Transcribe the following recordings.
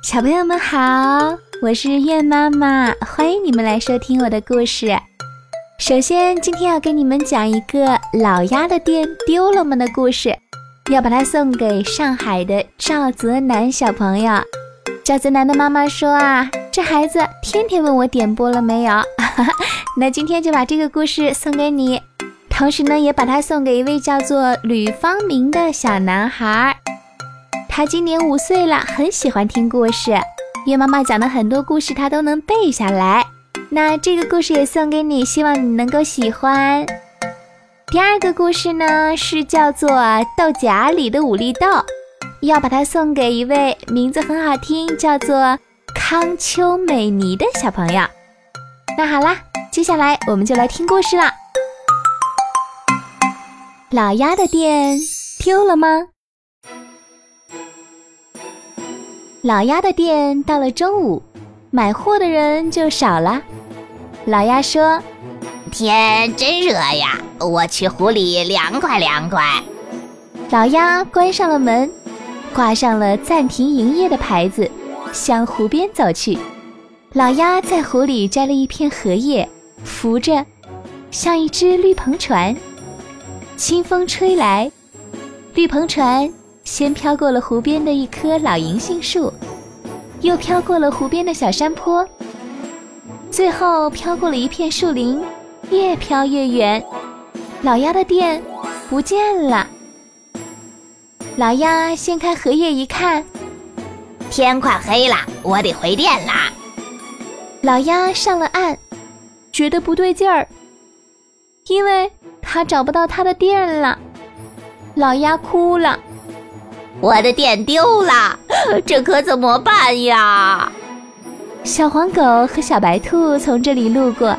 小朋友们好，我是月妈妈，欢迎你们来收听我的故事。首先，今天要给你们讲一个老鸭的店丢了吗的故事，要把它送给上海的赵泽南小朋友。赵泽南的妈妈说啊，这孩子天天问我点播了没有，那今天就把这个故事送给你，同时呢，也把它送给一位叫做吕方明的小男孩。他今年五岁了，很喜欢听故事。月妈妈讲的很多故事，他都能背下来。那这个故事也送给你，希望你能够喜欢。第二个故事呢，是叫做《豆荚里的五粒豆》，要把它送给一位名字很好听，叫做康秋美妮的小朋友。那好啦，接下来我们就来听故事啦。老鸭的店丢了吗？老鸭的店到了中午，买货的人就少了。老鸭说：“天真热呀，我去湖里凉快凉快。”老鸭关上了门，挂上了暂停营业的牌子，向湖边走去。老鸭在湖里摘了一片荷叶，扶着，像一只绿篷船。清风吹来，绿篷船。先飘过了湖边的一棵老银杏树，又飘过了湖边的小山坡，最后飘过了一片树林，越飘越远。老鸭的店不见了。老鸭掀开荷叶一看，天快黑了，我得回店啦。老鸭上了岸，觉得不对劲儿，因为他找不到他的店了。老鸭哭了。我的店丢了，这可怎么办呀？小黄狗和小白兔从这里路过，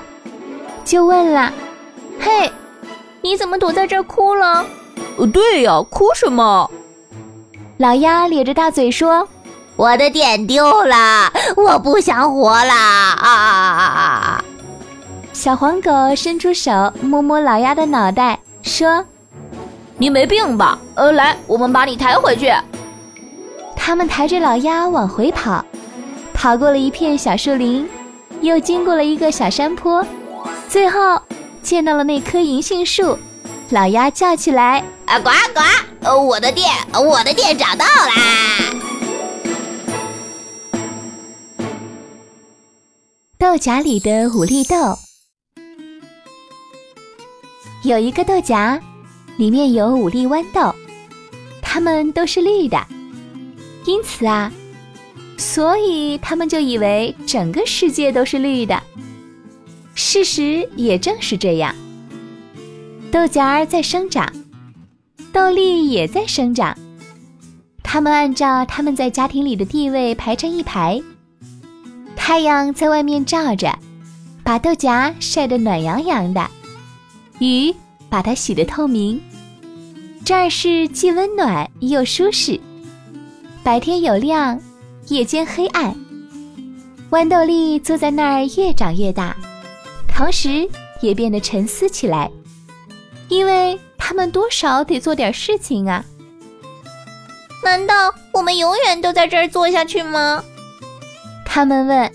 就问了：“嘿，你怎么躲在这儿哭了？”“对呀，哭什么？”老鸭咧着大嘴说：“我的店丢了，我不想活了啊！”小黄狗伸出手摸摸老鸭的脑袋，说。你没病吧？呃，来，我们把你抬回去。他们抬着老鸭往回跑，跑过了一片小树林，又经过了一个小山坡，最后见到了那棵银杏树。老鸭叫起来：“啊，呱呱！呃，我的店，我的店找到啦！”豆荚里的五粒豆，有一个豆荚。里面有五粒豌豆，它们都是绿的，因此啊，所以他们就以为整个世界都是绿的。事实也正是这样，豆荚在生长，豆粒也在生长，它们按照它们在家庭里的地位排成一排。太阳在外面照着，把豆荚晒得暖洋洋的，雨把它洗得透明。这儿是既温暖又舒适，白天有亮，夜间黑暗。豌豆粒坐在那儿越长越大，同时也变得沉思起来，因为他们多少得做点事情啊。难道我们永远都在这儿坐下去吗？他们问。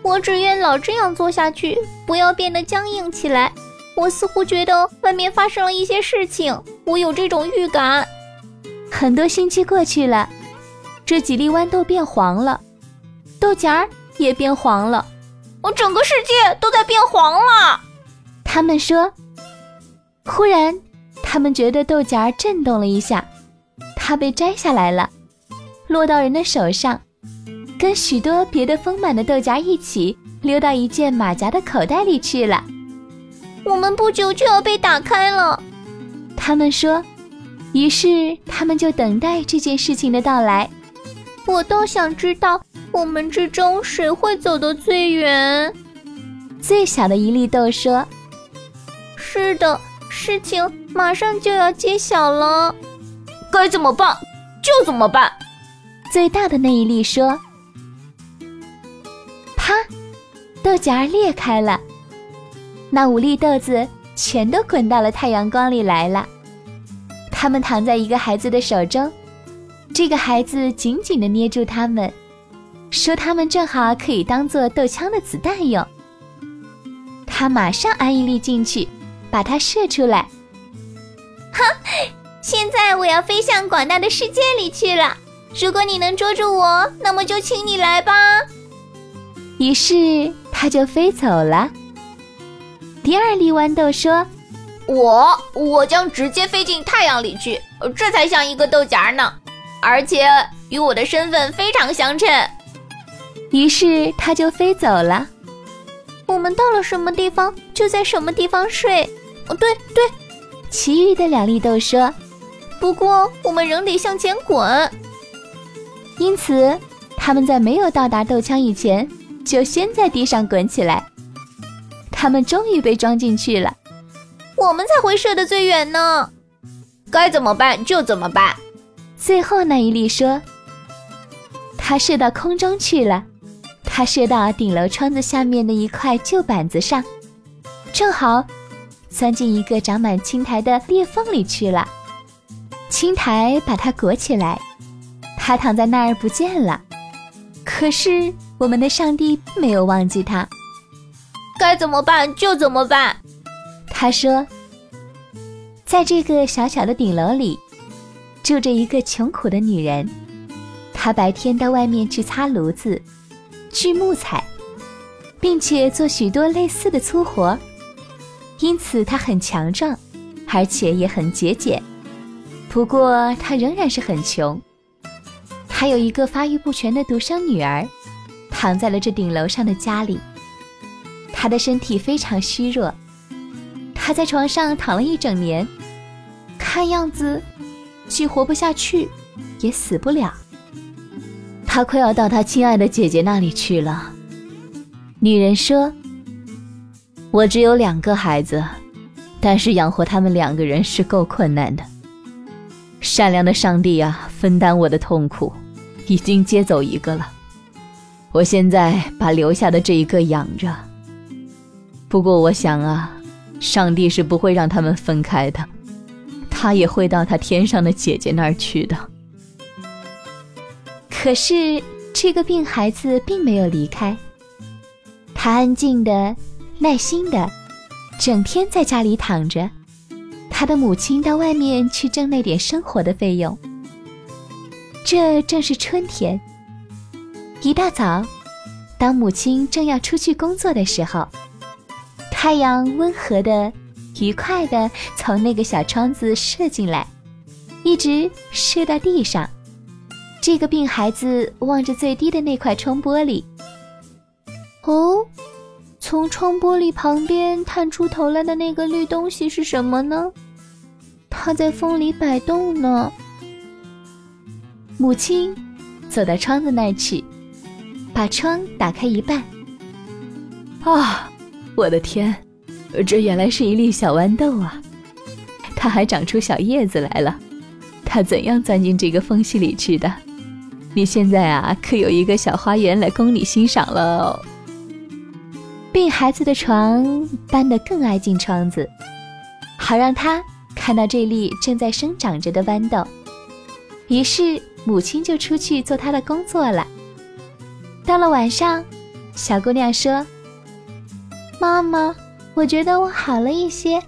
我只愿老这样做下去，不要变得僵硬起来。我似乎觉得外面发生了一些事情，我有这种预感。很多星期过去了，这几粒豌豆变黄了，豆荚儿也变黄了，我整个世界都在变黄了。他们说。忽然，他们觉得豆荚儿震动了一下，它被摘下来了，落到人的手上，跟许多别的丰满的豆荚一起溜到一件马甲的口袋里去了。我们不久就要被打开了，他们说。于是他们就等待这件事情的到来。我倒想知道，我们之中谁会走得最远？最小的一粒豆说：“是的，事情马上就要揭晓了，该怎么办就怎么办。”最大的那一粒说：“啪，豆荚裂开了。”那五粒豆子全都滚到了太阳光里来了，它们躺在一个孩子的手中，这个孩子紧紧地捏住它们，说它们正好可以当做豆枪的子弹用。他马上安一粒进去，把它射出来。哈！现在我要飞向广大的世界里去了。如果你能捉住我，那么就请你来吧。于是它就飞走了。第二粒豌豆说：“我我将直接飞进太阳里去，这才像一个豆荚呢，而且与我的身份非常相称。”于是它就飞走了。我们到了什么地方，就在什么地方睡。哦，对对。其余的两粒豆说：“不过我们仍得向前滚。”因此，他们在没有到达豆枪以前，就先在地上滚起来。他们终于被装进去了。我们才会射得最远呢。该怎么办就怎么办。最后那一粒说：“它射到空中去了。”它射到顶楼窗子下面的一块旧板子上，正好钻进一个长满青苔的裂缝里去了。青苔把它裹起来，它躺在那儿不见了。可是我们的上帝并没有忘记他。该怎么办就怎么办。他说：“在这个小小的顶楼里，住着一个穷苦的女人，她白天到外面去擦炉子。”锯木材，并且做许多类似的粗活，因此她很强壮，而且也很节俭。不过她仍然是很穷。还有一个发育不全的独生女儿，躺在了这顶楼上的家里。他的身体非常虚弱，他在床上躺了一整年，看样子既活不下去，也死不了。他快要到他亲爱的姐姐那里去了。女人说：“我只有两个孩子，但是养活他们两个人是够困难的。善良的上帝啊，分担我的痛苦，已经接走一个了。我现在把留下的这一个养着。不过我想啊，上帝是不会让他们分开的，他也会到他天上的姐姐那儿去的。”可是，这个病孩子并没有离开。他安静的、耐心的，整天在家里躺着。他的母亲到外面去挣那点生活的费用。这正是春天。一大早，当母亲正要出去工作的时候，太阳温和的、愉快的从那个小窗子射进来，一直射到地上。这个病孩子望着最低的那块窗玻璃。哦，从窗玻璃旁边探出头来的那个绿东西是什么呢？它在风里摆动呢。母亲走到窗子那去，把窗打开一半。啊，我的天，这原来是一粒小豌豆啊！它还长出小叶子来了。它怎样钻进这个缝隙里去的？你现在啊，可有一个小花园来供你欣赏了。病孩子的床搬得更挨近窗子，好让他看到这粒正在生长着的豌豆。于是母亲就出去做她的工作了。到了晚上，小姑娘说：“妈妈，我觉得我好了一些。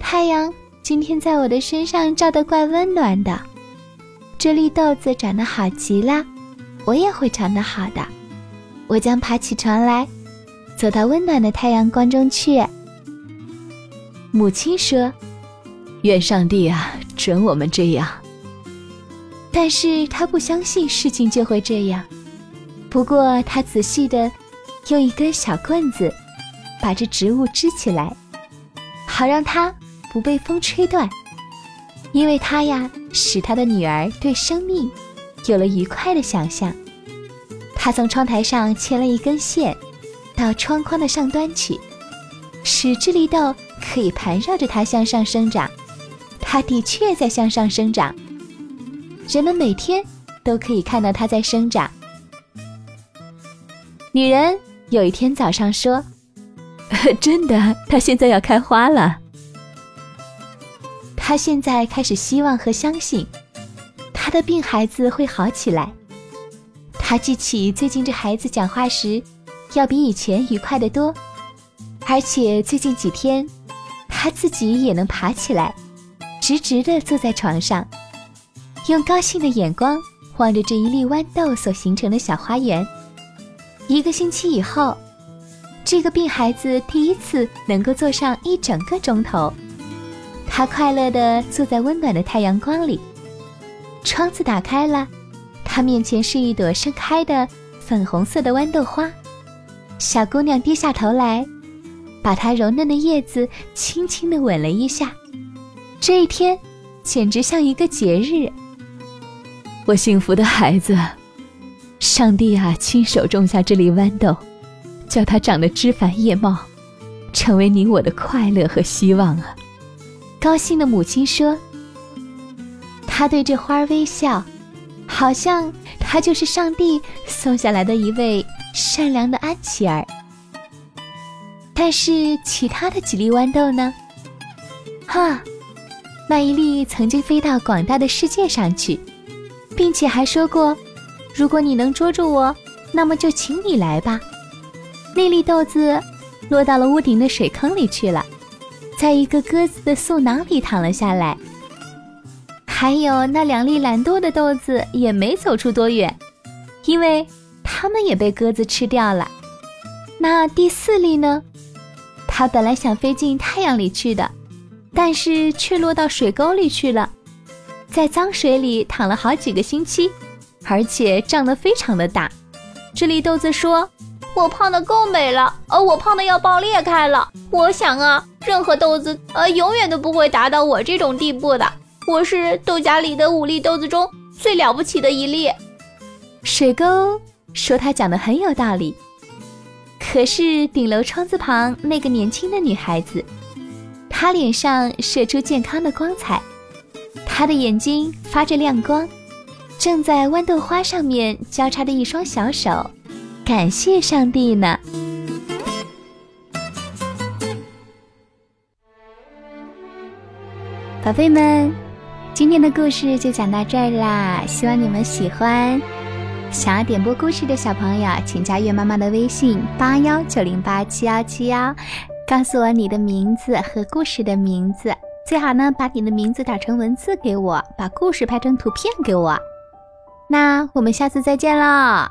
太阳今天在我的身上照得怪温暖的。”这粒豆子长得好极了，我也会长得好的。我将爬起床来，走到温暖的太阳光中去。母亲说：“愿上帝啊，准我们这样。”但是他不相信事情就会这样。不过他仔细的用一根小棍子把这植物支起来，好让它不被风吹断。因为它呀，使他的女儿对生命有了愉快的想象。他从窗台上牵了一根线，到窗框的上端去，使智力豆可以盘绕着它向上生长。它的确在向上生长，人们每天都可以看到它在生长。女人有一天早上说：“ 真的，它现在要开花了。”他现在开始希望和相信，他的病孩子会好起来。他记起最近这孩子讲话时，要比以前愉快得多，而且最近几天，他自己也能爬起来，直直地坐在床上，用高兴的眼光望着这一粒豌豆所形成的小花园。一个星期以后，这个病孩子第一次能够坐上一整个钟头，他快乐地坐在温暖的太阳光里。窗子打开了。他面前是一朵盛开的粉红色的豌豆花，小姑娘低下头来，把它柔嫩的叶子轻轻地吻了一下。这一天简直像一个节日。我幸福的孩子，上帝啊，亲手种下这粒豌豆，叫它长得枝繁叶茂，成为你我的快乐和希望啊！高兴的母亲说。她对这花微笑。好像他就是上帝送下来的一位善良的安琪儿。但是其他的几粒豌豆呢？哈，那一粒曾经飞到广大的世界上去，并且还说过：“如果你能捉住我，那么就请你来吧。”那粒豆子落到了屋顶的水坑里去了，在一个鸽子的嗉囊里躺了下来。还有那两粒懒惰的豆子也没走出多远，因为它们也被鸽子吃掉了。那第四粒呢？它本来想飞进太阳里去的，但是却落到水沟里去了，在脏水里躺了好几个星期，而且胀得非常的大。这粒豆子说：“我胖的够美了，呃，我胖的要爆裂开了。我想啊，任何豆子呃，永远都不会达到我这种地步的。”我是豆荚里的五粒豆子中最了不起的一粒。水沟说他讲的很有道理，可是顶楼窗子旁那个年轻的女孩子，她脸上射出健康的光彩，她的眼睛发着亮光，正在豌豆花上面交叉的一双小手，感谢上帝呢。宝贝们。今天的故事就讲到这儿啦，希望你们喜欢。想要点播故事的小朋友，请加月妈妈的微信八幺九零八七幺七幺，告诉我你的名字和故事的名字，最好呢把你的名字打成文字给我，把故事拍成图片给我。那我们下次再见了。